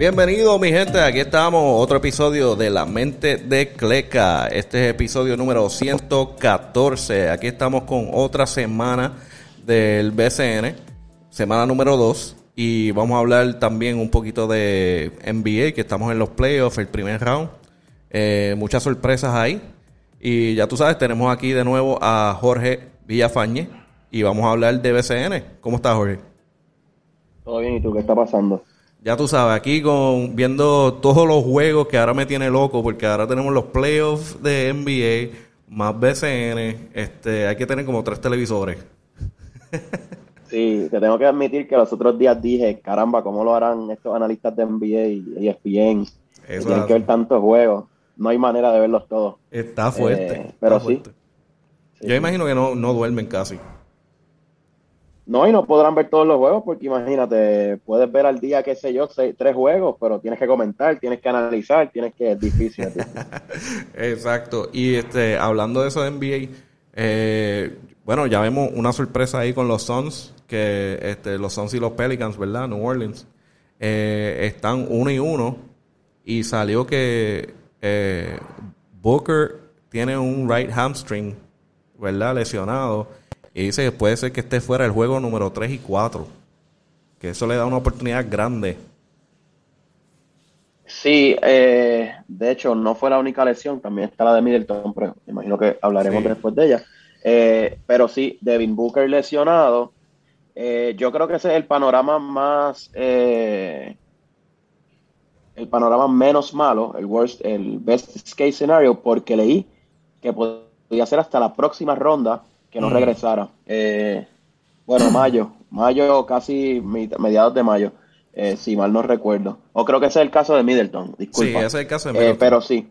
Bienvenido mi gente, aquí estamos, otro episodio de La Mente de Cleca. Este es episodio número 114. Aquí estamos con otra semana del BCN, semana número 2. Y vamos a hablar también un poquito de NBA, que estamos en los playoffs, el primer round. Eh, muchas sorpresas ahí. Y ya tú sabes, tenemos aquí de nuevo a Jorge Villafañe y vamos a hablar de BCN. ¿Cómo estás, Jorge? Todo bien, ¿y tú qué está pasando? Ya tú sabes, aquí con viendo todos los juegos que ahora me tiene loco, porque ahora tenemos los playoffs de NBA, más BCN, este, hay que tener como tres televisores. Sí, te tengo que admitir que los otros días dije, caramba, ¿cómo lo harán estos analistas de NBA y ESPN? Eso tienen que ver tantos juegos. No hay manera de verlos todos. Está fuerte. Eh, pero sí. Yo imagino que no, no duermen casi. No, y no podrán ver todos los juegos porque imagínate, puedes ver al día, qué sé yo, tres juegos, pero tienes que comentar, tienes que analizar, tienes que... Es difícil. Exacto. Y este, hablando de eso de NBA, eh, bueno, ya vemos una sorpresa ahí con los Suns, que este, los Suns y los Pelicans, ¿verdad? New Orleans, eh, están uno y uno y salió que eh, Booker tiene un right hamstring, ¿verdad? Lesionado y dice que puede ser que esté fuera el juego número 3 y 4. Que eso le da una oportunidad grande. Sí, eh, de hecho, no fue la única lesión, también está la de Middleton, pero imagino que hablaremos después de ella. Eh, pero sí, Devin Booker lesionado. Eh, yo creo que ese es el panorama más. el panorama menos malo, el worst, el best case scenario, porque leí que podía ser hasta la próxima ronda que no mm. regresara. Eh, bueno, mayo, mayo, casi mediados de mayo, eh, si mal no recuerdo. O creo que ese es el caso de Middleton, disculpa. Sí, ese es el caso de eh, Middleton. pero sí.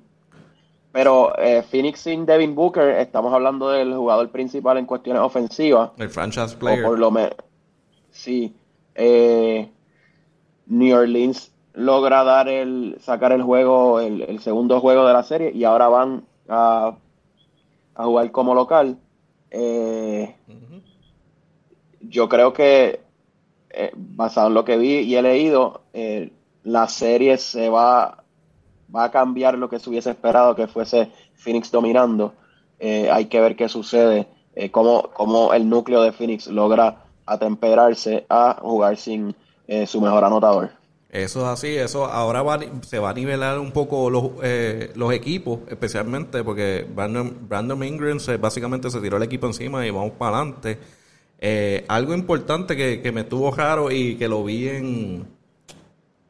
Pero Phoenix sin Devin Booker, estamos hablando del jugador principal en cuestiones ofensivas. El franchise player. O por lo menos. Sí. New Orleans logra dar el sacar el juego, el, segundo juego de la serie, y ahora van a, a jugar como local. Eh, yo creo que, eh, basado en lo que vi y he leído, eh, la serie se va, va a cambiar lo que se hubiese esperado que fuese Phoenix dominando. hay que ver qué sucede, cómo, cómo, el núcleo de Phoenix logra atemperarse a jugar sin su mejor anotador. Eso es así, eso ahora va, se va a nivelar un poco los, eh, los equipos, especialmente porque Brandon, Brandon Ingram básicamente se tiró el equipo encima y vamos para adelante. Eh, algo importante que, que me estuvo raro y que lo vi en,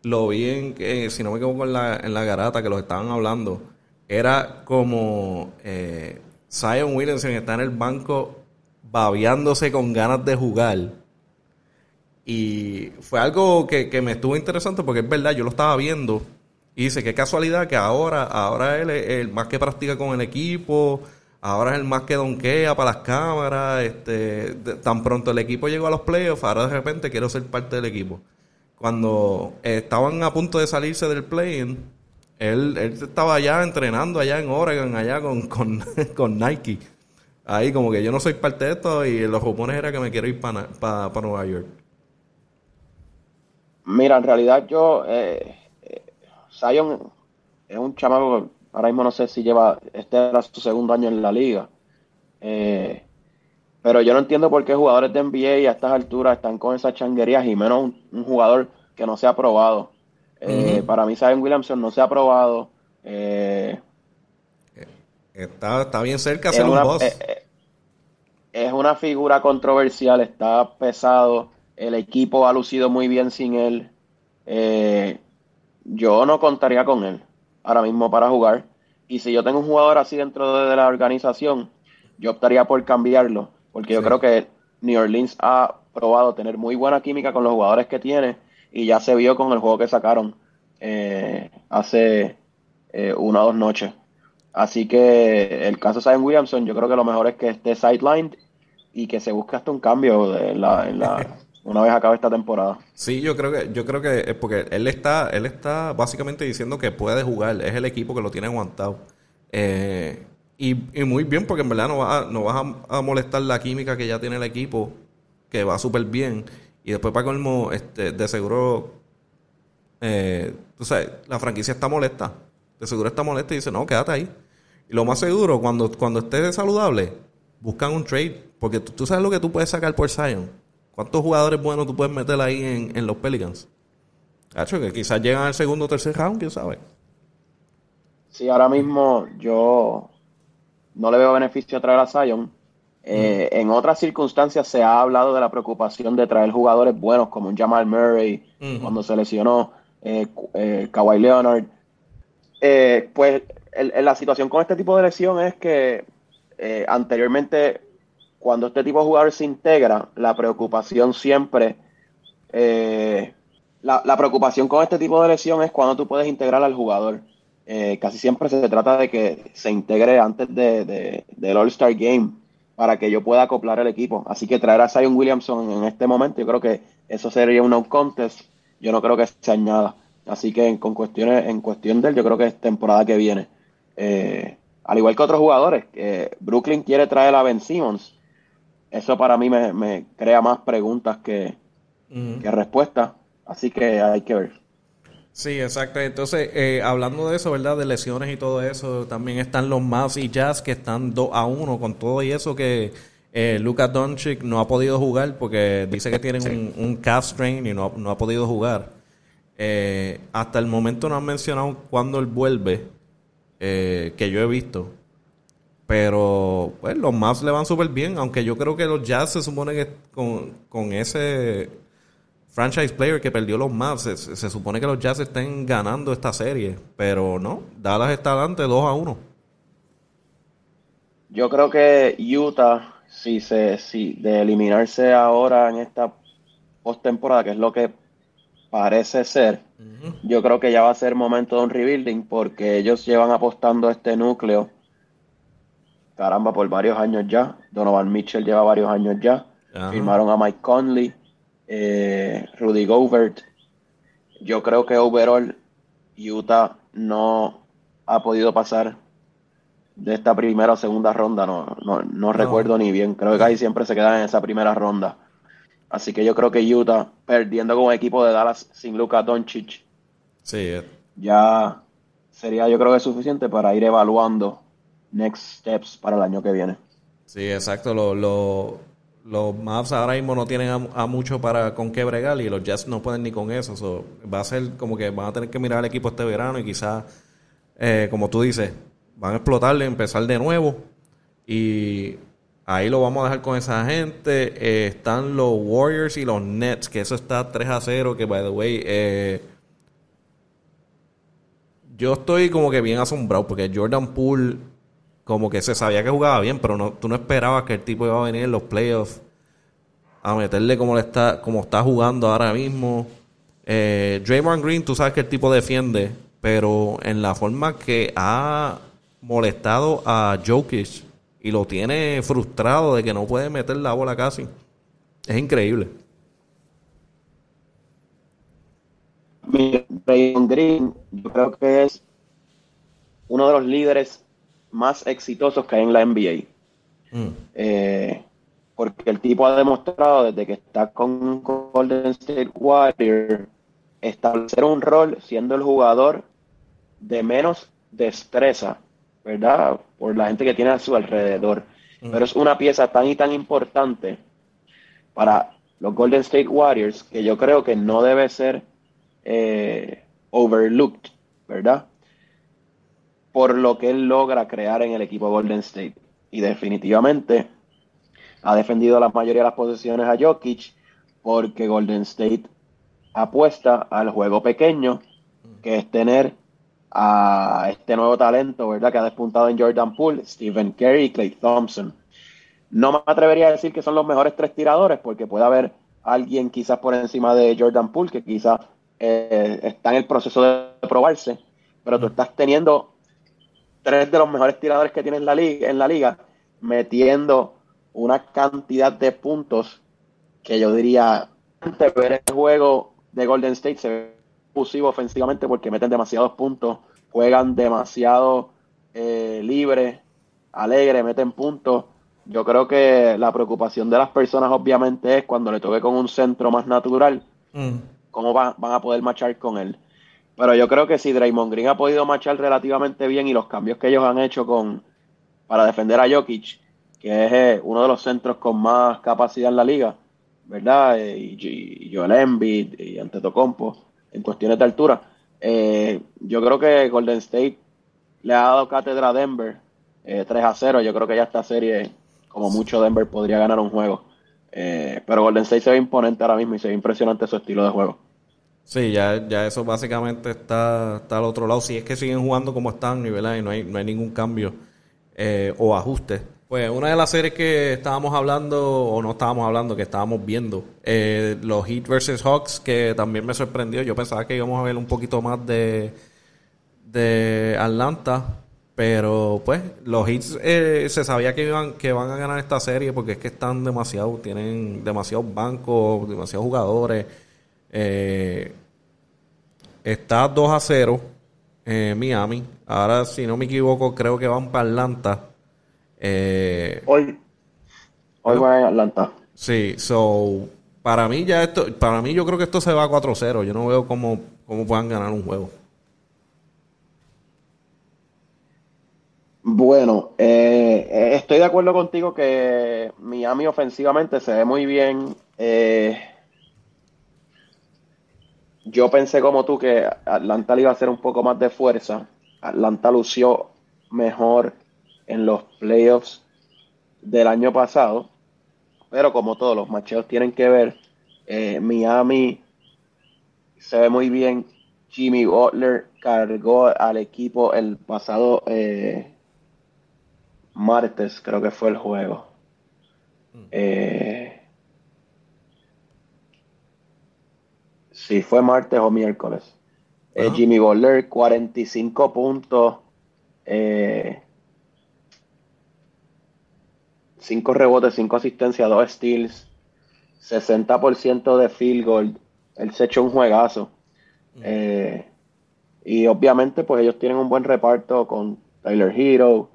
lo vi en, que si no me equivoco en la, en la garata que los estaban hablando, era como eh, Zion Williamson está en el banco babeándose con ganas de jugar y fue algo que, me estuvo interesante porque es verdad, yo lo estaba viendo y dice, qué casualidad que ahora, ahora él es el más que practica con el equipo, ahora es el más que donquea para las cámaras, este, tan pronto el equipo llegó a los playoffs, ahora de repente quiero ser parte del equipo. Cuando estaban a punto de salirse del play-in, él, él estaba allá entrenando allá en Oregon, allá con, con, con Nike. Ahí como que yo no soy parte de esto y los rumores era que me quiero ir para, para Nueva York. Mira, en realidad yo, eh, eh, Zion es un chamaco ahora mismo no sé si lleva, este era su segundo año en la liga. Eh, pero yo no entiendo por qué jugadores de NBA a estas alturas están con esas changuerías y menos un, jugador que no se ha probado. Para mí, Zion Williamson no se ha probado. está, está bien cerca de ser un boss. es una figura controversial, está pesado el equipo ha lucido muy bien sin él. Eh, yo no contaría con él ahora mismo para jugar. Y si yo tengo un jugador así dentro de la organización, yo optaría por cambiarlo. Porque yo creo que New Orleans ha probado tener muy buena química con los jugadores que tiene. Y ya se vio con el juego que sacaron eh, hace eh, una o dos noches. Así que el caso de Zion Williamson, yo creo que lo mejor es que esté sidelined y que se busque hasta un cambio la, en la una vez acabe esta temporada. Sí, yo creo que yo creo que es porque él está él está básicamente diciendo que puede jugar, es el equipo que lo tiene aguantado. Eh, y, muy bien porque en verdad no vas a, no vas a, molestar la química que ya tiene el equipo, que va súper bien. Y después para colmo, este, de seguro eh, tú sabes, la franquicia está molesta. De seguro está molesta y dice, no, quédate ahí. Y lo más seguro, cuando, cuando esté saludable, buscan un trade. Porque tú, sabes lo que tú puedes sacar por Zion. ¿Cuántos jugadores buenos tú puedes meter ahí en, en los Pelicans? Hacho, que quizás llegan al segundo o tercer round, quién sabe. Sí, ahora mismo yo no le veo beneficio a traer a Zion. Eh, en otras circunstancias se ha hablado de la preocupación de traer jugadores buenos como un Jamal Murray cuando se lesionó, eh, eh, Kawhi Leonard. Eh, pues la situación con este tipo de lesión es que anteriormente cuando este tipo de jugadores se integra, la preocupación siempre, la, la, preocupación con este tipo de lesión es cuando tú puedes integrar al jugador. casi siempre se trata de que se integre antes de, del All-Star Game para que yo pueda acoplar el equipo. Así que traer a Zion Williamson en este momento, yo creo que eso sería un no contest. Yo no creo que se añada. Así que con cuestiones, en cuestión de él, yo creo que es temporada que viene. Eh, al igual que otros jugadores, Brooklyn quiere traer a Ben Simmons. Eso para mí me, crea más preguntas que, que respuestas. Así que hay que ver. Sí, exacto. Entonces, eh, hablando de eso, ¿verdad? De lesiones y todo eso, también están los Mavs y Jazz que están 2 a 1 con todo y eso que eh, Luka Doncic no ha podido jugar porque dice que tienen un, un, calf strain y no, no ha podido jugar. Eh, hasta el momento no han mencionado cuándo él vuelve, eh, que yo he visto. Pero, pues, los Mavs le van súper bien, aunque yo creo que los Jazz se supone que con, con ese franchise player que perdió los Mavs. Se, supone que los Jazz estén ganando esta serie, pero no, Dallas está adelante 2 a 1. Yo creo que Utah, si se, si de eliminarse ahora en esta postemporada, que es lo que parece ser, yo creo que ya va a ser momento de un rebuilding porque ellos llevan apostando este núcleo, caramba, por varios años ya. Donovan Mitchell lleva varios años ya. Firmaron a Mike Conley eh, Rudy Gobert. Yo creo que overall Utah no ha podido pasar de esta primera o segunda ronda, no, no, recuerdo ni bien. Creo que ahí siempre se quedan en esa primera ronda. Así que yo creo que Utah, perdiendo con un equipo de Dallas sin Luka Doncic, sí. Eh. ya sería yo creo que suficiente para ir evaluando next steps para el año que viene. Sí, exacto. Lo, lo, los Mavs ahora mismo no tienen a, mucho para con qué bregar y los Jazz no pueden ni con eso. va a ser como que van a tener que mirar al equipo este verano y quizás, eh, como tú dices, van a explotarle, empezar de nuevo. Y ahí lo vamos a dejar con esa gente. Eh, están los Warriors y los Nets, que eso está 3 a 0, que by the way, eh, yo estoy como que bien asombrado porque Jordan Poole como que se sabía que jugaba bien, pero no, tú no esperabas que el tipo iba a venir en los playoffs a meterle como, le está, como está jugando ahora mismo. Eh, Draymond Green, tú sabes que el tipo defiende, pero en la forma que ha molestado a Jokic y lo tiene frustrado de que no puede meter la bola casi, es increíble. Draymond Green, yo creo que es uno de los líderes más exitosos que hay en la NBA. Mm. Eh, porque el tipo ha demostrado desde que está con Golden State Warriors establecer un rol siendo el jugador de menos destreza, ¿verdad? Por la gente que tiene a su alrededor. Mm. Pero es una pieza tan y tan importante para los Golden State Warriors que yo creo que no debe ser eh, overlooked, ¿verdad? Por lo que él logra crear en el equipo Golden State. Y definitivamente ha defendido la mayoría de las posiciones a Jokic porque Golden State apuesta al juego pequeño, que es tener a este nuevo talento, ¿verdad? Que ha despuntado en Jordan Poole, Stephen Curry y Clay Thompson. No me atrevería a decir que son los mejores tres tiradores, porque puede haber alguien quizás por encima de Jordan Poole que quizás eh, está en el proceso de probarse, pero tú estás teniendo tres de los mejores tiradores que tiene en la liga, en la liga metiendo una cantidad de puntos que yo diría, antes ver el juego de Golden State se ve fusivo ofensivamente porque meten demasiados puntos, juegan demasiado eh, libre, alegre, meten puntos. Yo creo que la preocupación de las personas obviamente es cuando le toque con un centro más natural, mm. cómo van a poder marchar con él. Pero yo creo que si Draymond Green ha podido marchar relativamente bien y los cambios que ellos han hecho con para defender a Jokic, que es eh, uno de los centros con más capacidad en la liga, ¿verdad? Eh, y, Joel Embiid y Antetokounmpo en cuestiones de altura. Eh, yo creo que Golden State le ha dado cátedra a Denver 3 a 0. Yo creo que ya esta serie, como mucho, Denver podría ganar un juego. pero Golden State se ve imponente ahora mismo y se ve impresionante su estilo de juego. Sí, ya, ya eso básicamente está, está al otro lado. Si es que siguen jugando como están, ¿verdad? y no hay, no hay ningún cambio o ajuste pues una de las series que estábamos hablando, o no estábamos hablando, que estábamos viendo, eh, los Heat vs. Hawks, que también me sorprendió. Yo pensaba que íbamos a ver un poquito más de, de Atlanta, pero pues los Heat eh, se sabía que iban que van a ganar esta serie porque es que están demasiado, tienen demasiados bancos, demasiados jugadores. Eh, está 2 a 0 Miami. Ahora, si no me equivoco, creo que van para Atlanta. Eh, hoy hoy va en Atlanta. Sí, so para mí ya esto, para mí yo creo que esto se va a 4-0. Yo no veo cómo, cómo puedan ganar un juego. Bueno, eh, eh, estoy de acuerdo contigo que Miami ofensivamente se ve muy bien. Yo pensé como tú que Atlanta le iba a hacer un poco más de fuerza. Atlanta lució mejor en los playoffs del año pasado. Pero como todos los macheos tienen que ver, eh, Miami se ve muy bien. Jimmy Butler cargó al equipo el pasado eh, martes, creo que fue el juego. Mm. Eh, sí, fue martes o miércoles. Jimmy Butler, 45 puntos. 5 rebotes, 5 asistencias, 2 steals, 60% de field goal. Él se echó un juegazo. Eh, y obviamente, pues ellos tienen un buen reparto con Tyler Hero,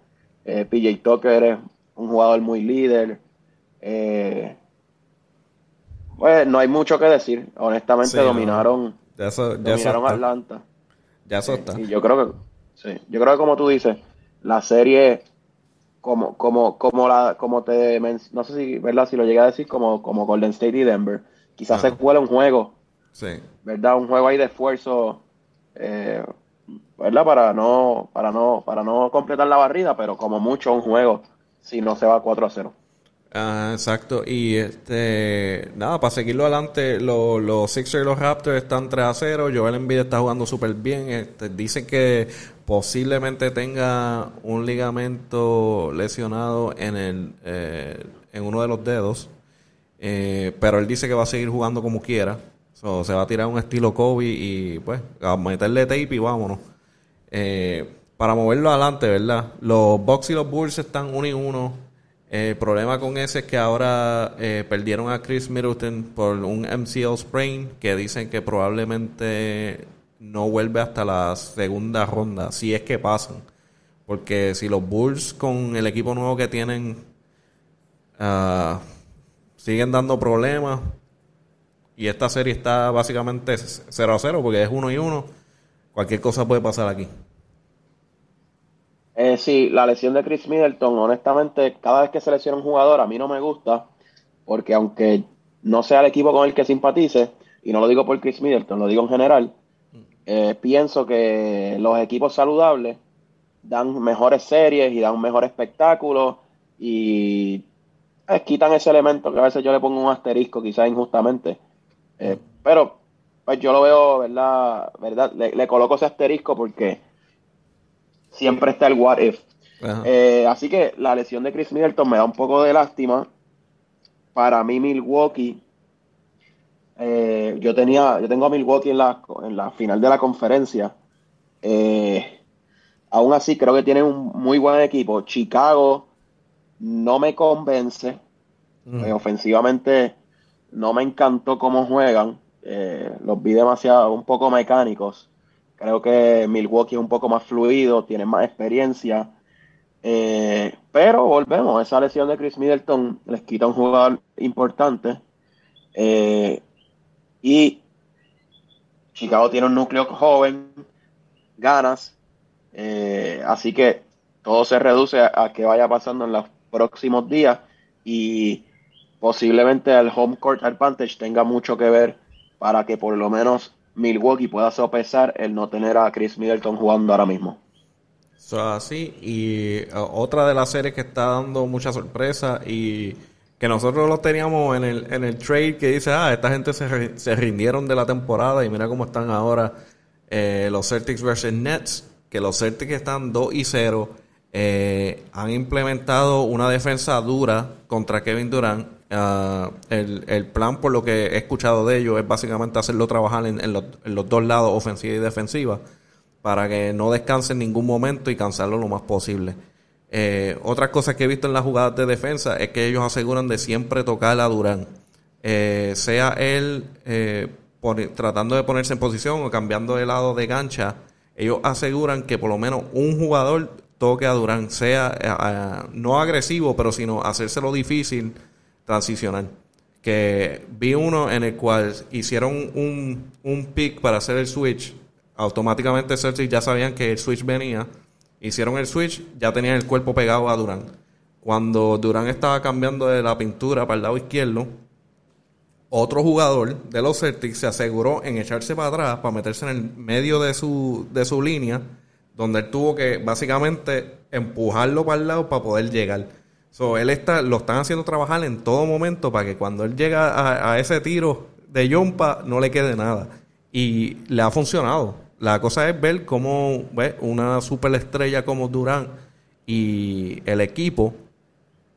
eh, PJ Tucker es un jugador muy líder. Eh, pues no hay mucho que decir. Honestamente, dominaron, ya dominaron Atlanta. Ya eso está. Y yo creo que, sí, yo creo que como tú dices, la serie como, como, como la, como te no sé si, ¿verdad? Si lo llegué a decir como, como Golden State y Denver. Quizás se cuela un juego. Sí. ¿Verdad? Un juego ahí de esfuerzo. Eh, ¿verdad? Para no, para no, para no completar la barrida, pero como mucho un juego si no se va 4 a 0. Ah, exacto. Y este, nada, para seguirlo adelante, los Sixers y los Raptors están 3 a 0. Joel Embiid está jugando súper bien. Este, dicen que posiblemente tenga un ligamento lesionado en el eh, en uno de los dedos. Eh, pero él dice que va a seguir jugando como quiera. se va a tirar un estilo Kobe y pues a meterle tape y vámonos. Eh, para moverlo adelante, ¿verdad? Los Bucks y los Bulls están uno y uno el problema con ese es que ahora eh, perdieron a Chris Middleton por un MCL sprain que dicen que probablemente no vuelve hasta la segunda ronda, si es que pasan. Porque si los Bulls con el equipo nuevo que tienen ah, siguen dando problemas y esta serie está básicamente 0 a 0 porque es 1 y 1, cualquier cosa puede pasar aquí. Eh, sí, la lesión de Chris Middleton, honestamente, cada vez que se lesiona un jugador, a mí no me gusta, porque aunque no sea el equipo con el que simpatice, y no lo digo por Chris Middleton, lo digo en general, eh, pienso que los equipos saludables dan mejores series y dan un mejor espectáculo y eh, quitan ese elemento que a veces yo le pongo un asterisco, quizás injustamente. Eh, pero pues yo lo veo, ¿verdad? ¿verdad? le, coloco ese asterisco porque siempre está el what if. Eh, así que la lesión de Chris Middleton me da un poco de lástima. Para mí, Milwaukee, eh, yo tenía, yo tengo a Milwaukee en la, en la final de la conferencia. Eh, aún así, creo que tiene un muy buen equipo. Chicago no me convence. ofensivamente no me encantó cómo juegan. los vi demasiado, un poco mecánicos. Creo que Milwaukee es un poco más fluido, tiene más experiencia. Eh, pero volvemos, esa lesión de Chris Middleton les quita un jugador importante. Eh, y Chicago tiene un núcleo joven, ganas, eh, así que todo se reduce a, a, que vaya pasando en los próximos días y posiblemente el home court advantage tenga mucho que ver para que por lo menos Milwaukee pueda sopesar el no tener a Chris Middleton jugando ahora mismo. Eso. Y uh, otra de las series que está dando mucha sorpresa y que nosotros lo teníamos en el, en el trade que dice, ah, esta gente se, se rindieron de la temporada y mira cómo están ahora eh, los Celtics versus Nets, que los Celtics están 2 y 0. Eh, han implementado una defensa dura contra Kevin Durant. Uh, el, el, plan, por lo que he escuchado de ellos, es básicamente hacerlo trabajar en, en, los, en los dos lados, ofensiva y defensiva para que no descanse en ningún momento y cansarlo lo más posible. Eh, otra cosa que he visto en las jugadas de defensa es que ellos aseguran de siempre tocar a Durán. Eh, sea él eh, tratando de ponerse en posición o cambiando de lado de gancha, ellos aseguran que por lo menos un jugador toque a Durán, sea eh, no agresivo, pero sino hacérselo difícil transicionar. Que vi uno en el cual hicieron un, un pick para hacer el switch automáticamente Celtics ya sabían que el switch venía. Hicieron el switch, ya tenían el cuerpo pegado a Durán. Cuando Durán estaba cambiando de la pintura para el lado izquierdo, otro jugador de los Celtics se aseguró en echarse para atrás para meterse en el medio de su, de su línea, donde él tuvo que básicamente empujarlo para el lado para poder llegar. So, él está, lo están haciendo trabajar en todo momento para que cuando él llega a, ese tiro de Jumpa no le quede nada. Y le ha funcionado. La cosa es ver cómo ¿ves? una superestrella como Durán y el equipo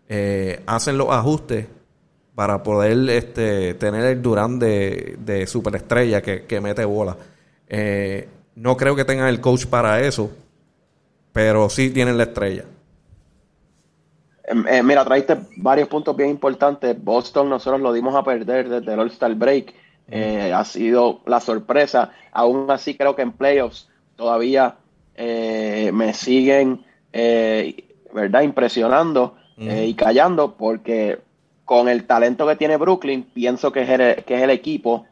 eh, hacen los ajustes para poder este, tener el Durán de, de superestrella que, que, mete bola. Eh, no creo que tengan el coach para eso, pero sí tienen la estrella. Eh, mira, traiste varios puntos bien importantes. Boston nosotros lo dimos a perder desde el All-Star Break eh, ha sido la sorpresa. Aún así creo que en playoffs todavía eh, me siguen eh, ¿verdad? impresionando y callando porque con el talento que tiene Brooklyn pienso que es el, que es el equipo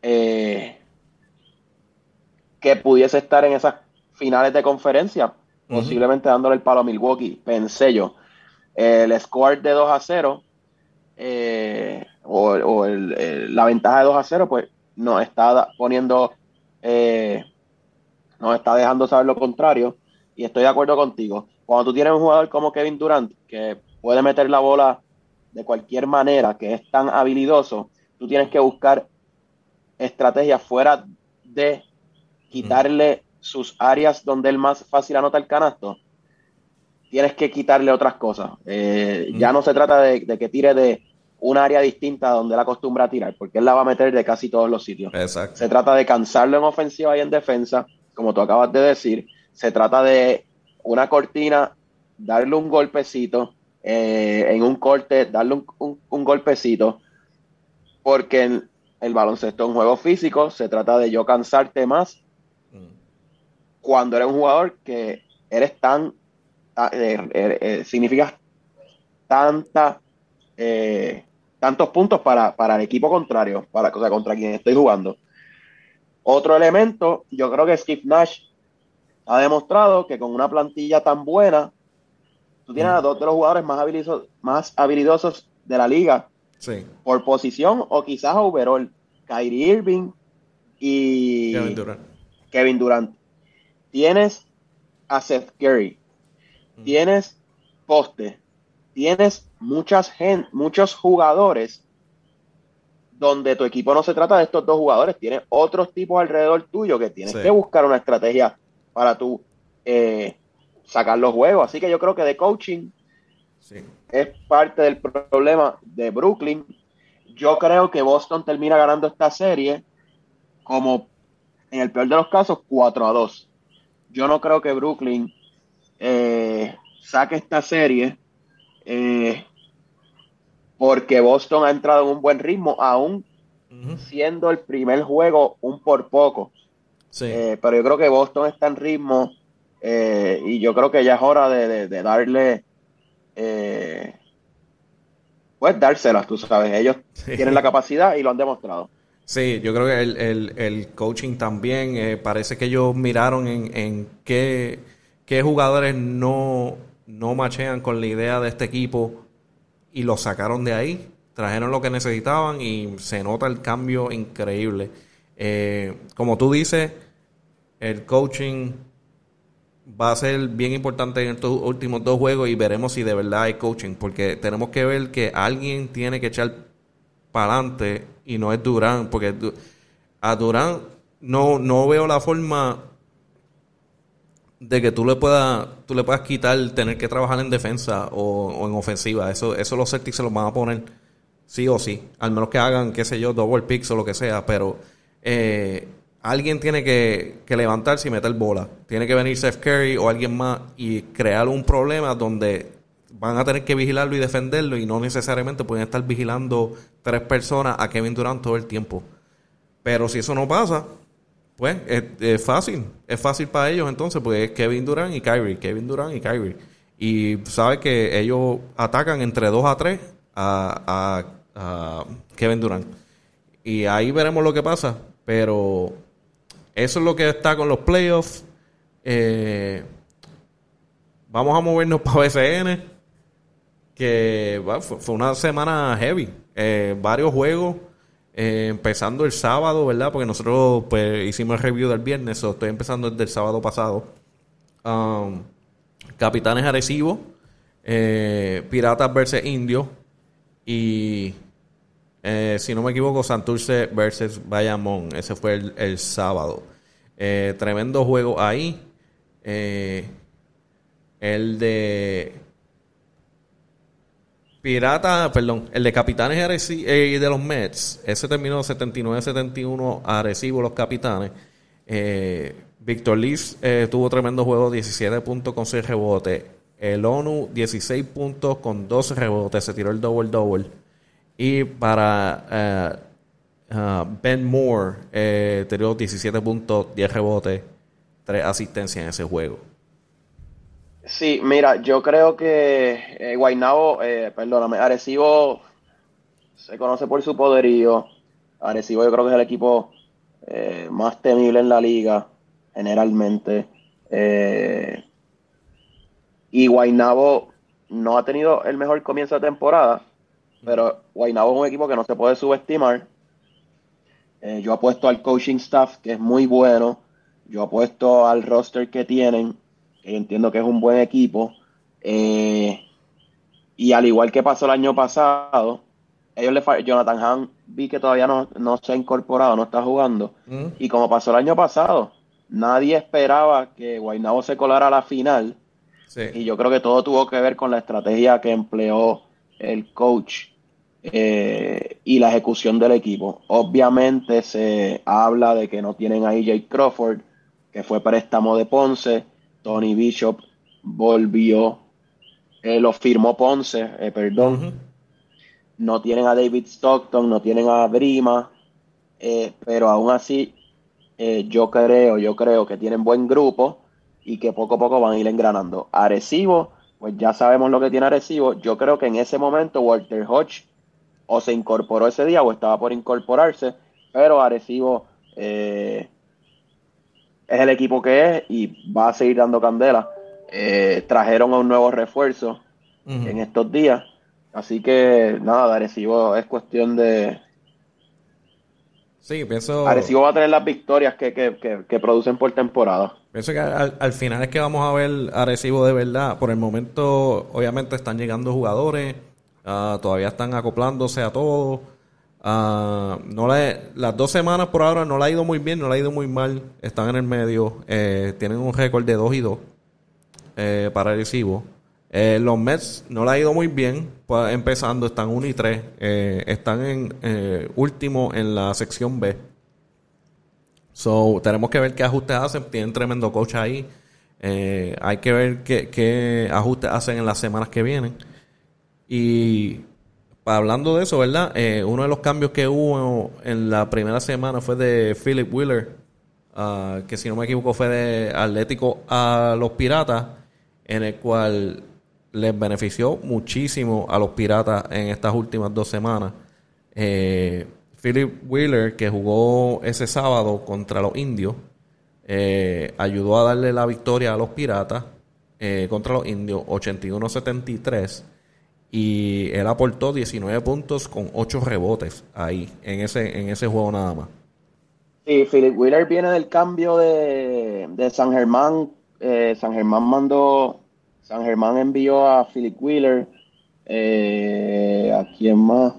que pudiese estar en esas finales de conferencia, posiblemente dándole el palo a Milwaukee, pensé yo. El score de 2 a 0 eh, o, el, la ventaja de 2 a 0, pues nos está poniendo, eh, nos está dejando saber lo contrario. Y estoy de acuerdo contigo. Cuando tú tienes un jugador como Kevin Durant, que puede meter la bola de cualquier manera, que es tan habilidoso, tú tienes que buscar estrategias fuera de quitarle sus áreas donde él más fácil anota el canasto. Tienes que quitarle otras cosas. Eh, ya no se trata de, de que tire de un área distinta donde él acostumbra a tirar, porque él la va a meter de casi todos los sitios. Exacto. Se trata de cansarlo en ofensiva y en defensa, como tú acabas de decir. Se trata de una cortina, darle un golpecito, eh, en un corte, darle un, un, un golpecito, porque el, el, baloncesto es un juego físico, se trata de yo cansarte más mm. cuando eres un jugador que eres tan, eh, eh, eh, significa tanta tantos puntos para, para, el equipo contrario, para, o sea, contra quien estoy jugando. Otro elemento, yo creo que Steve Nash ha demostrado que con una plantilla tan buena, tú tienes a dos de los jugadores más habilidosos, más habilidosos de la liga sí. por posición o quizás overall. Kyrie Irving y Kevin Durant. Kevin Durant. Tienes a Seth Curry. Mm. Tienes poste. Tienes muchas gen, muchos jugadores donde tu equipo no se trata de estos dos jugadores, tiene otros tipos alrededor tuyo que tienes sí. que buscar una estrategia para tú eh, sacar los juegos. Así que yo creo que de coaching sí. es parte del problema de Brooklyn. Yo creo que Boston termina ganando esta serie como en el peor de los casos 4 a 2. Yo no creo que Brooklyn eh, saque esta serie. Eh, porque Boston ha entrado en un buen ritmo, aún uh -huh. siendo el primer juego un por poco. Sí. Eh, pero yo creo que Boston está en ritmo eh, y yo creo que ya es hora de, de, de darle, pues dárselas, tú sabes. Ellos sí. tienen la capacidad y lo han demostrado. Sí, yo creo que el, coaching también, parece que ellos miraron en, en qué, qué, jugadores no, no machean con la idea de este equipo y lo sacaron de ahí, trajeron lo que necesitaban y se nota el cambio increíble. Eh, como tú dices, el coaching va a ser bien importante en estos últimos dos juegos y veremos si de verdad hay coaching, porque tenemos que ver que alguien tiene que echar para adelante y no es Durán, porque a Durán no, no veo la forma de que tú le puedas tú le puedas quitar tener que trabajar en defensa o, en ofensiva. Eso eso los Celtics se los van a poner sí o sí, al menos que hagan, qué sé yo, double picks o lo que sea, pero eh, alguien tiene que, levantarse y meter bola. Tiene que venir Seth Curry o alguien más y crear un problema donde van a tener que vigilarlo y defenderlo y no necesariamente pueden estar vigilando tres personas a Kevin Durant todo el tiempo. Pero si eso no pasa, pues es, fácil. Es fácil para ellos entonces, pues es Kevin Durant y Kyrie, Kevin Durant y Kyrie. Y sabe que ellos atacan entre dos a tres a, a Kevin Durant. Y ahí veremos lo que pasa. Pero eso es lo que está con los playoffs. Eh, vamos a movernos para BCN. Que fue, una semana heavy. Eh, varios juegos. Eh, empezando el sábado, ¿verdad? Porque nosotros pues, hicimos el review del viernes. O estoy empezando desde el sábado pasado. Um, Capitanes Arecibo. Piratas versus Indios. Y eh, si no me equivoco, Santurce versus Bayamón. Ese fue el, sábado. Eh, tremendo juego ahí. Eh, el de Pirata, perdón, el de Capitanes y de los Mets. Ese terminó 79-71 a Arecibo, los Capitanes. Víctor Liz tuvo tremendo juego, 17 puntos con 6 rebotes. El ONU, 16 puntos con 12 rebotes. Se tiró el double-double. Y para eh, eh, Ben Moore, eh, 17 puntos, 10 rebotes, 3 asistencias en ese juego. Sí, mira, yo creo que eh, Guaynabo, eh, perdóname, Arecibo se conoce por su poderío. Arecibo yo creo que es el equipo más temible en la liga, generalmente. y Guaynabo no ha tenido el mejor comienzo de temporada, pero Guaynabo es un equipo que no se puede subestimar. Eh, yo apuesto al coaching staff, que es muy bueno. Yo apuesto al roster que tienen, que entiendo que es un buen equipo. Eh, y al igual que pasó el año pasado, ellos le Jonathan Hahn vi que todavía no, se ha incorporado, no está jugando. Mm. Y como pasó el año pasado, nadie esperaba que Guaynabo se colara a la final. Y yo creo que todo tuvo que ver con la estrategia que empleó el coach eh, y la ejecución del equipo. Obviamente se habla de que no tienen a EJ Crawford, que fue préstamo de Ponce. Tony Bishop volvió, eh, lo firmó Ponce, eh, perdón. No tienen a David Stockton, no tienen a Brima, pero aún así yo creo, yo creo que tienen buen grupo y que poco a poco van a ir engranando. Arecibo, pues ya sabemos lo que tiene Arecibo. Yo creo que en ese momento Walter Hodge o se incorporó ese día o estaba por incorporarse, pero Arecibo eh, es el equipo que es y va a seguir dando candela. Eh, trajeron a un nuevo refuerzo en estos días, así que nada, Arecibo es cuestión de... Sí, pienso... Arecibo va a tener las victorias que, que, producen por temporada. Pienso que al, final es que vamos a ver Arecibo de verdad. Por el momento, obviamente, están llegando jugadores Ah, todavía están acoplándose a todo. Ah, no las dos semanas por ahora no la ha ido muy bien, no la ha ido muy mal. Están en el medio. Eh, tienen un récord de 2 y 2 eh, para recibo. Eh, los Mets no la ha ido muy bien. Pues, empezando, están 1 y 3. están en último en la sección B. So, tenemos que ver qué ajustes hacen. Tienen tremendo coach ahí. hay que ver qué ajustes hacen en las semanas que vienen. Y hablando de eso, ¿verdad? Eh, uno de los cambios que hubo en la primera semana fue de Philip Wheeler, ah, que si no me equivoco fue de Atlético a los Piratas, en el cual les benefició muchísimo a los Piratas en estas últimas dos semanas. Eh, Philip Wheeler, que jugó ese sábado contra los indios, eh, ayudó a darle la victoria a los piratas contra los indios 81-73 y él aportó 19 puntos con 8 rebotes ahí, en ese, en ese juego nada más. Sí, Philip Wheeler viene del cambio de, de San Germán. Eh, San Germán mandó, San Germán envió a Philip Wheeler. Eh, ¿A quién más?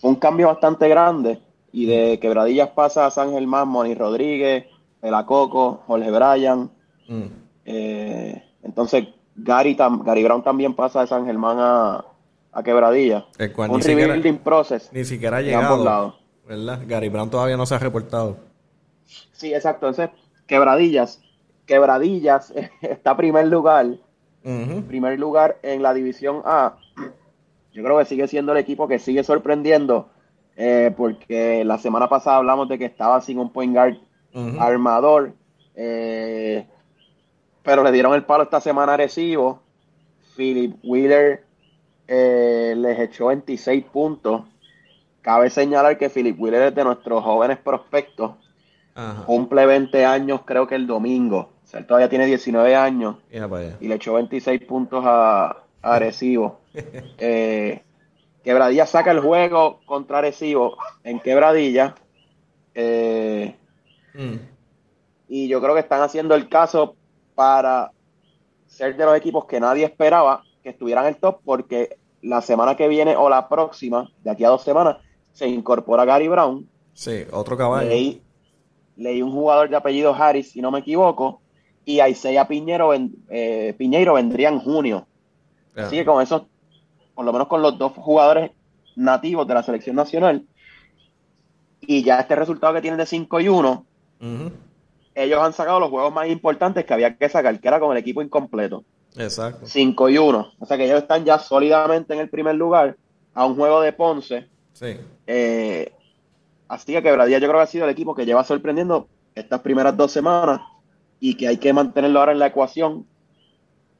Fue un cambio bastante grande. Y de Quebradillas pasa a San Germán, Moni Rodríguez, Pelacoco, Jorge Bryan. Mm. Eh, entonces, Gary, Gary Brown también pasa de San Germán a, a Quebradillas. un rebuilding process. Ni siquiera ha llegado. ¿Verdad? Gary Brown todavía no se ha reportado. Sí, exacto. Entonces, Quebradillas. Quebradillas está primer lugar. Primer lugar en la división A. Yo creo que sigue siendo el equipo que sigue sorprendiendo. Eh, porque la semana pasada hablamos de que estaba sin un point guard armador. Eh, pero le dieron el palo esta semana a Recibo. Philip Wheeler eh, les echó 26 puntos. Cabe señalar que Philip Wheeler es de nuestros jóvenes prospectos. Cumple 20 años, creo que el domingo. O sea, él todavía tiene 19 años. Y le echó 26 puntos a, Arecibo. Eh, Quebradilla saca el juego contra Arecibo en Quebradilla. Eh, mm. Y yo creo que están haciendo el caso para ser de los equipos que nadie esperaba que estuvieran en el top, porque la semana que viene o la próxima, de aquí a dos semanas, se incorpora Gary Brown. Sí, otro caballo. Leí, un jugador de apellido Harris, si no me equivoco, y Isaiah Piñero, eh, Piñeiro vendría en junio. Así que con esos, por lo menos con los dos jugadores nativos de la selección nacional, y ya este resultado que tienen de 5 y 1, ellos han sacado los juegos más importantes que había que sacar, que era con el equipo incompleto. Exacto. 5 y 1. O sea que ellos están ya sólidamente en el primer lugar a un juego de Ponce Sí. Eh, así que Quebradilla yo creo que ha sido el equipo que lleva sorprendiendo estas primeras dos semanas y que hay que mantenerlo ahora en la ecuación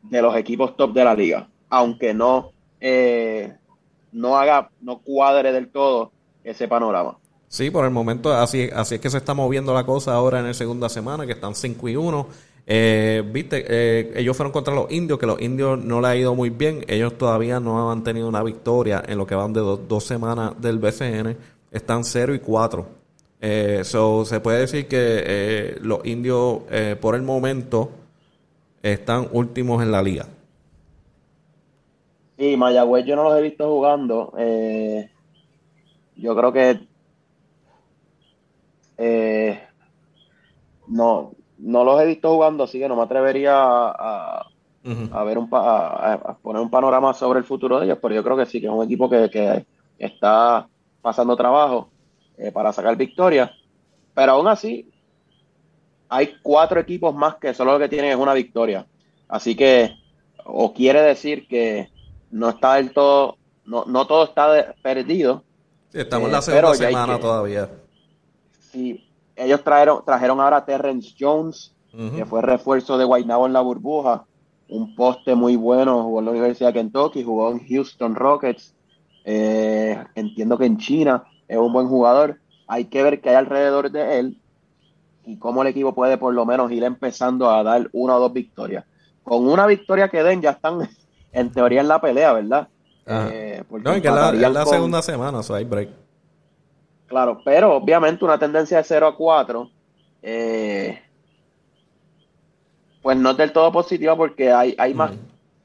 de los equipos top de la liga, aunque no, eh, no haga, no cuadre del todo ese panorama. Sí, por el momento así, así es que se está moviendo la cosa ahora en la segunda semana, que están 5 y 1. Eh, viste, eh, ellos fueron contra los indios, que los indios no le ha ido muy bien. Ellos todavía no han tenido una victoria en lo que van de dos semanas del BCN. Están 0 y 4. Eh, se puede decir que eh, los indios, por el momento, están últimos en la liga. Sí, Mayagüez yo no los he visto jugando. yo creo que no, no los he visto jugando, así que no me atrevería a, ver un a, poner un panorama sobre el futuro de ellos, pero yo creo que sí, que es un equipo que, está pasando trabajo eh, para sacar victoria. Pero aún así, hay cuatro equipos más que solo lo que tienen es una victoria. Así que, o quiere decir que no está del todo, no, no todo está perdido. estamos en la eh, segunda semana todavía. Sí, ellos trajeron, trajeron ahora a Terrence Jones, que fue refuerzo de Guaynabo en la burbuja. Un poste muy bueno, jugó en la Universidad de Kentucky, jugó en Houston Rockets. Eh, entiendo que en China es un buen jugador. Hay que ver qué hay alrededor de él y cómo el equipo puede por lo menos ir empezando a dar una o dos victorias. Con una victoria que den ya están en teoría en la pelea, ¿verdad? Eh, no, es que la, la segunda semana, o hay break. Claro, pero obviamente una tendencia de 0 a 4, eh, pues no es del todo positiva porque hay, hay más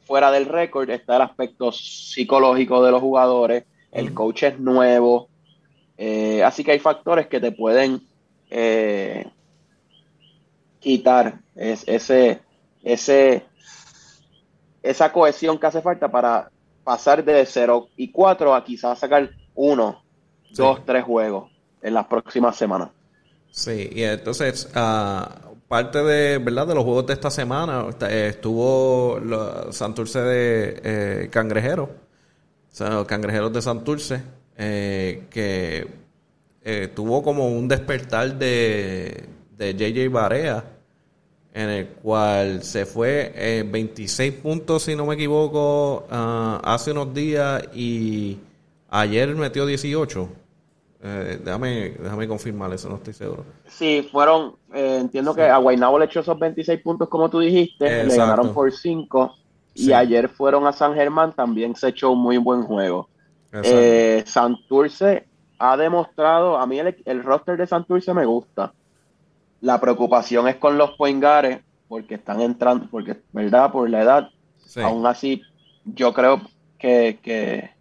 fuera del récord, está el aspecto psicológico de los jugadores, el coach es nuevo, eh, así que hay factores que te pueden eh, quitar ese, ese, esa cohesión que hace falta para pasar de 0 y 4 a quizás sacar 1 dos, tres juegos en las próximas semanas. Sí, y entonces, uh, parte de, ¿verdad? de los juegos de esta semana eh, estuvo Santurce de eh, Cangrejeros, o sea, los Cangrejeros de Santurce, eh, que eh, tuvo como un despertar de, de JJ Barea, en el cual se fue 26 puntos, si no me equivoco, ah, hace unos días y ayer metió 18. Eh, déjame, déjame confirmar eso, no estoy seguro. Sí, fueron, eh, entiendo que a Guaynabo le echó esos 26 puntos como tú dijiste, le ganaron por 5 y ayer fueron a San Germán, también se echó un muy buen juego. Eh, Santurce ha demostrado, a mí el, roster de Santurce me gusta. La preocupación es con los poingares, porque están entrando, porque, ¿verdad? Por la edad. Aún así, yo creo que, que,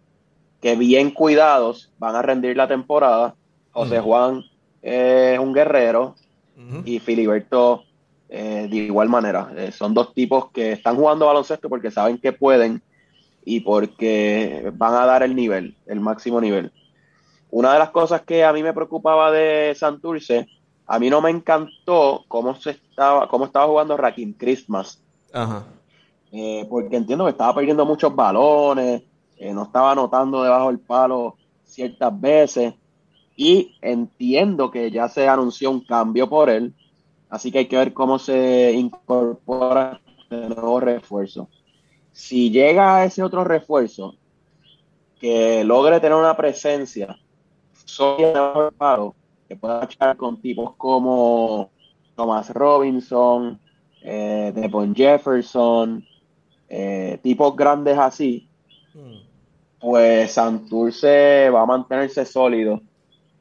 bien cuidados van a rendir la temporada. José Juan es un guerrero y Filiberto eh, de igual manera. Eh, son dos tipos que están jugando baloncesto porque saben que pueden y porque van a dar el nivel, el máximo nivel. Una de las cosas que a mí me preocupaba de Santurce, a mí no me encantó cómo se estaba, cómo estaba jugando Rakim Christmas. Ajá. Eh, porque entiendo que estaba perdiendo muchos balones, eh, no estaba anotando debajo del palo ciertas veces. Y entiendo que ya se anunció un cambio por él. Así que hay que ver cómo se incorpora el nuevo refuerzo. Si llega ese otro refuerzo que logre tener una presencia sólida el palo, que pueda echar con tipos como Thomas Robinson, eh, Devon Jefferson, eh, tipos grandes así, pues Santurce va a mantenerse sólido.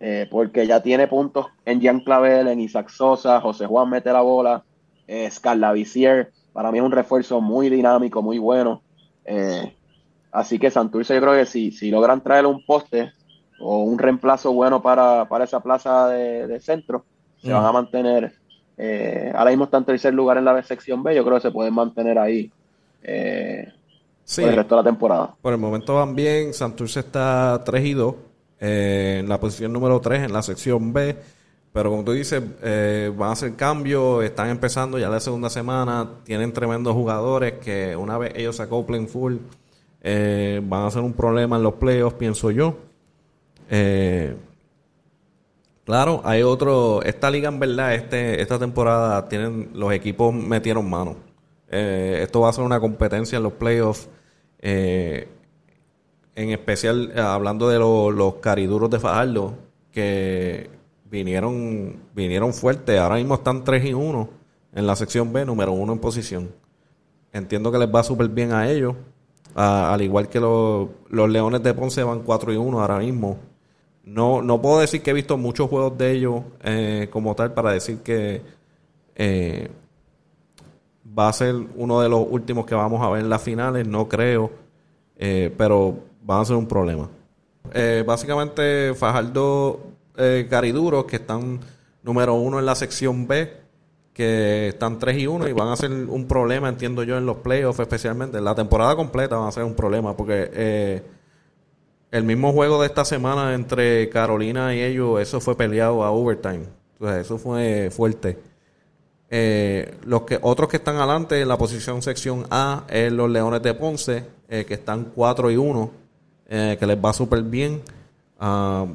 Eh, porque ya tiene puntos en Jean Clavel, en Isaac Sosa, José Juan mete la bola, eh, Visier, para mí es un refuerzo muy dinámico, muy bueno. Eh, así que Santurce yo creo que si, si logran traer un poste o un reemplazo bueno para, esa plaza de, centro, se van a mantener. Eh, ahora mismo está en tercer lugar en la sección B, yo creo que se pueden mantener ahí eh, por el resto de la temporada. Por el momento van bien, Santurce está 3 y 2 eh, en la posición número 3 en la sección B. Pero como tú dices, eh, van a hacer cambios, están empezando ya la segunda semana, tienen tremendos jugadores que una vez ellos se acoplen full, eh, van a ser un problema en los playoffs, pienso yo. Eh, claro, hay otro, esta liga en verdad, este, esta temporada tienen, los equipos metieron mano. esto va a ser una competencia en los playoffs. En especial hablando de los cariduros de Fajardo, que vinieron, vinieron fuertes. Ahora mismo están 3 y 1 en la sección B, número 1 en posición. Entiendo que les va súper bien a ellos. al igual que los, Leones de Ponce van 4 y 1 ahora mismo. No, no puedo decir que he visto muchos juegos de ellos eh, como tal para decir que eh, va a ser uno de los últimos que vamos a ver en las finales. No creo, eh, pero van a ser un problema. básicamente Fajardo eh, que están número uno en la sección B, que están 3 y 1 y van a ser un problema, entiendo yo, en los playoffs, especialmente. En la temporada completa van a ser un problema porque eh, el mismo juego de esta semana entre Carolina y ellos, eso fue peleado a overtime. Entonces, eso fue fuerte. Eh, los que otros que están adelante en la posición sección A es los Leones de Ponce, eh, que están 4 y 1, que les va súper bien. Ah,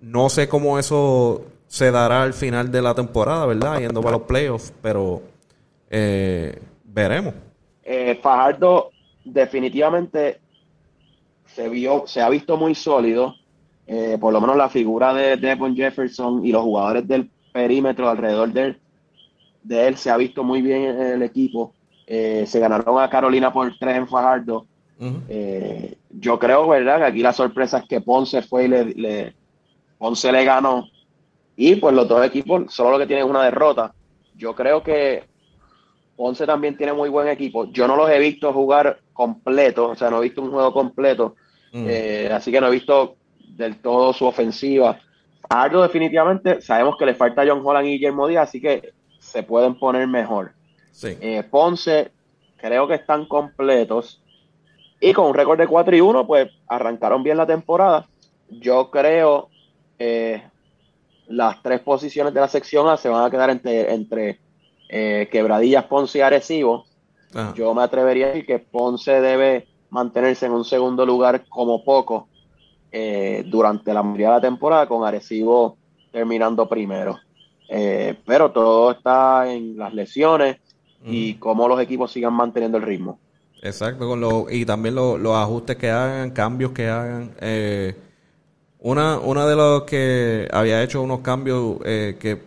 no sé cómo eso se dará al final de la temporada, ¿verdad? Yendo para los playoffs, pero eh, veremos. Eh, Fajardo definitivamente se vio, se ha visto muy sólido. Eh, por lo menos la figura de Devon Jefferson y los jugadores del perímetro alrededor de él, de él se ha visto muy bien en el equipo. se ganaron a Carolina por tres en Fajardo. yo creo, ¿verdad? Que aquí la sorpresa es que Ponce fue y le, Ponce le ganó y pues los dos equipos solo lo que tienen es una derrota. Yo creo que Ponce también tiene muy buen equipo. Yo no los he visto jugar completo, o sea, no he visto un juego completo, eh, así que no he visto del todo su ofensiva. Algo definitivamente sabemos que le falta John Holland y Guillermo Díaz, así que se pueden poner mejor. Eh, Ponce creo que están completos y con un récord de 4 y 1, pues arrancaron bien la temporada. Yo creo eh, las tres posiciones de la sección A se van a quedar entre, entre eh, Quebradillas, Ponce y Arecibo. Yo me atrevería a decir que Ponce debe mantenerse en un segundo lugar como poco eh, durante la mayoría de la temporada, con Arecibo terminando primero. Pero todo está en las lesiones y cómo los equipos sigan manteniendo el ritmo. Exacto, con lo, y también los ajustes que hagan, cambios que hagan. Una, una de los que había hecho unos cambios eh, que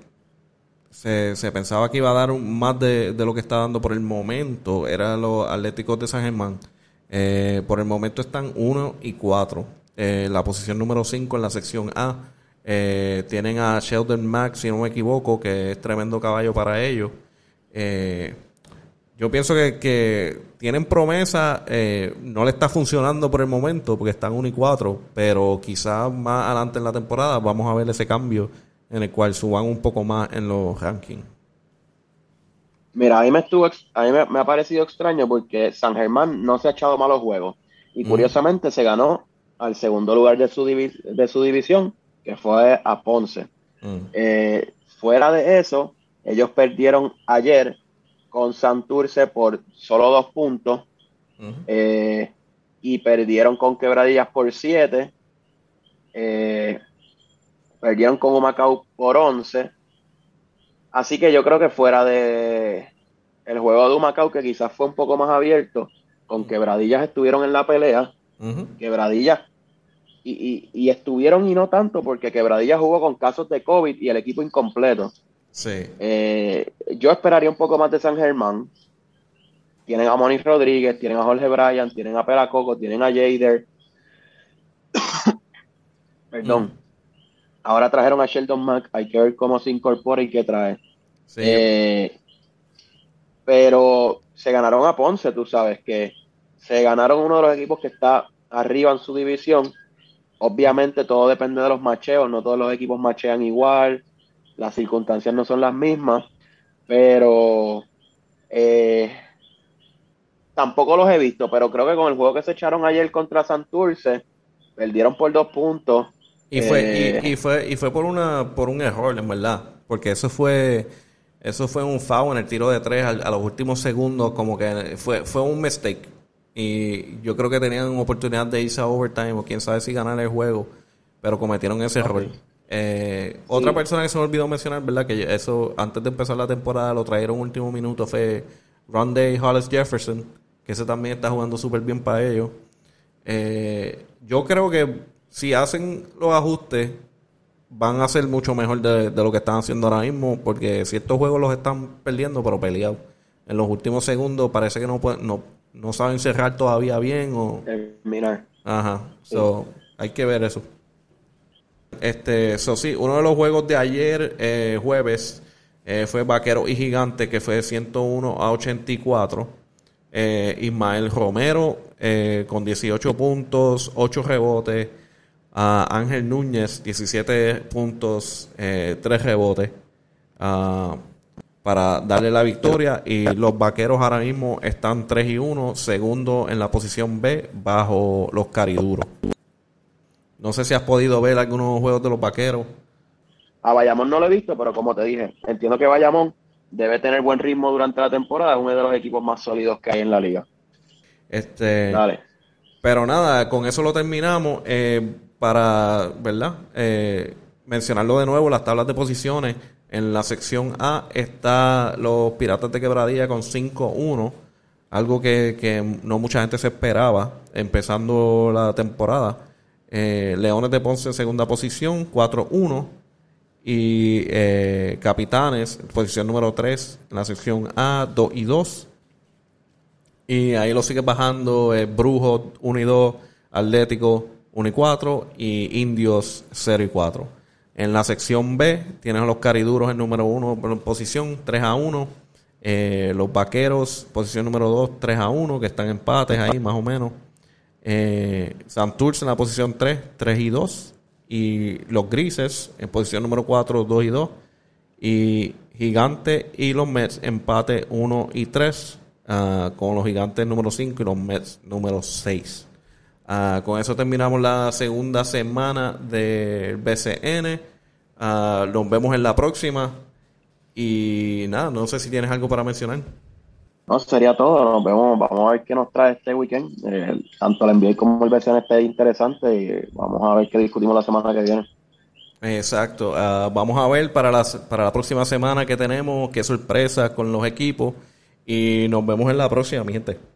se, se, pensaba que iba a dar más de, lo que está dando por el momento era los Atléticos de San Germán. Eh, por el momento están 1 y 4. Eh, la posición número 5 en la sección A. Eh, tienen a Sheldon Max, si no me equivoco, que es tremendo caballo para ellos. Eh, yo pienso que, que tienen promesa, eh, no le está funcionando por el momento porque están 1 y 4, pero quizás más adelante en la temporada vamos a ver ese cambio en el cual suban un poco más en los rankings. Mira, a mí me estuvo, a mí me, ha parecido extraño porque San Germán no se ha echado malos juegos y curiosamente se ganó al segundo lugar de su, de su división, que fue a Ponce. Eh, fuera de eso, ellos perdieron ayer con Santurce por solo dos puntos eh, y perdieron con Quebradillas por siete. Eh, perdieron con Humacao por once. Así que yo creo que fuera de el juego de Humacao, que quizás fue un poco más abierto, con Quebradillas estuvieron en la pelea. Quebradillas y, y, estuvieron y no tanto porque Quebradillas jugó con casos de COVID y el equipo incompleto. Sí. Eh, yo esperaría un poco más de San Germán. Tienen a Moni Rodríguez, tienen a Jorge Bryan, tienen a Pelacoco, tienen a Jader. Perdón. Mm. Ahora trajeron a Sheldon Mack. Hay que ver cómo se incorpora y qué trae. Sí. Eh, pero se ganaron a Ponce, tú sabes que se ganaron uno de los equipos que está arriba en su división Obviamente todo depende de los macheos, no todos los equipos machean igual, las circunstancias no son las mismas, pero eh, tampoco los he visto, pero creo que con el juego que se echaron ayer contra Santurce, perdieron por dos puntos. Y fue, y, eh, fue, y fue por una, por un error, en verdad, porque eso fue, eso fue un foul en el tiro de tres a, los últimos segundos, como que fue, fue un mistake. Y yo creo que tenían oportunidad de irse a overtime o quién sabe si ganar el juego, pero cometieron ese error. Eh, otra persona que se me olvidó mencionar, ¿verdad? Que eso antes de empezar la temporada lo trajeron último minuto fue Ronday Hollis Jefferson, que ese también está jugando súper bien para ellos. Eh, yo creo que si hacen los ajustes, van a ser mucho mejor de, lo que están haciendo ahora mismo, porque ciertos juegos los están perdiendo, pero peleados. En los últimos segundos parece que no, no, no saben cerrar todavía bien o terminar. Ajá. So, hay que ver eso. Este, eso sí, uno de los juegos de ayer, eh, jueves, eh, fue Vaquero y Gigante, que fue de 101 a 84. Eh, Ismael Romero con 18 puntos, 8 rebotes. Ángel Núñez, 17 puntos, 3 rebotes. Uh, para darle la victoria y los vaqueros ahora mismo están 3 y 1, segundo en la posición B bajo los cariduros. No sé si has podido ver algunos juegos de los vaqueros. A Bayamón no lo he visto, pero como te dije, entiendo que Bayamón debe tener buen ritmo durante la temporada, es uno de los equipos más sólidos que hay en la liga. Este, Dale. Pero nada, con eso lo terminamos. Eh, para, ¿verdad? Eh, mencionarlo de nuevo, las tablas de posiciones. En la sección A está los Piratas de Quebradilla con 5-1, algo que, no mucha gente se esperaba empezando la temporada. Eh, Leones de Ponce en segunda posición, 4-1. Y eh, Capitanes, posición número 3 en la sección A, 2 y 2. Y ahí lo sigue bajando eh, Brujo 1 y 2, Atlético 1 y 4 y Indios 0 y 4. En la sección B tienes a los cariduros en número 1 en posición 3 a 1. Eh, los vaqueros, posición número 2, 3 a 1, que están empates ahí más o menos. Eh, Santurce en la posición 3, 3 y 2. Y los grises en posición número 4, 2 y 2. Y Gigante y los Mets empate 1 y 3. Ah, con los Gigantes número 5 y los Mets número 6. Ah, con eso terminamos la segunda semana del BCN. Ah, nos vemos en la próxima. Y nada, no sé si tienes algo para mencionar. No, sería todo. Nos vemos. Vamos a ver qué nos trae este weekend. Eh, tanto el NBA como el BCN está interesante. Y vamos a ver qué discutimos la semana que viene. Exacto. Ah, vamos a ver para la, para la próxima semana que tenemos, qué sorpresas con los equipos. Y nos vemos en la próxima, mi gente.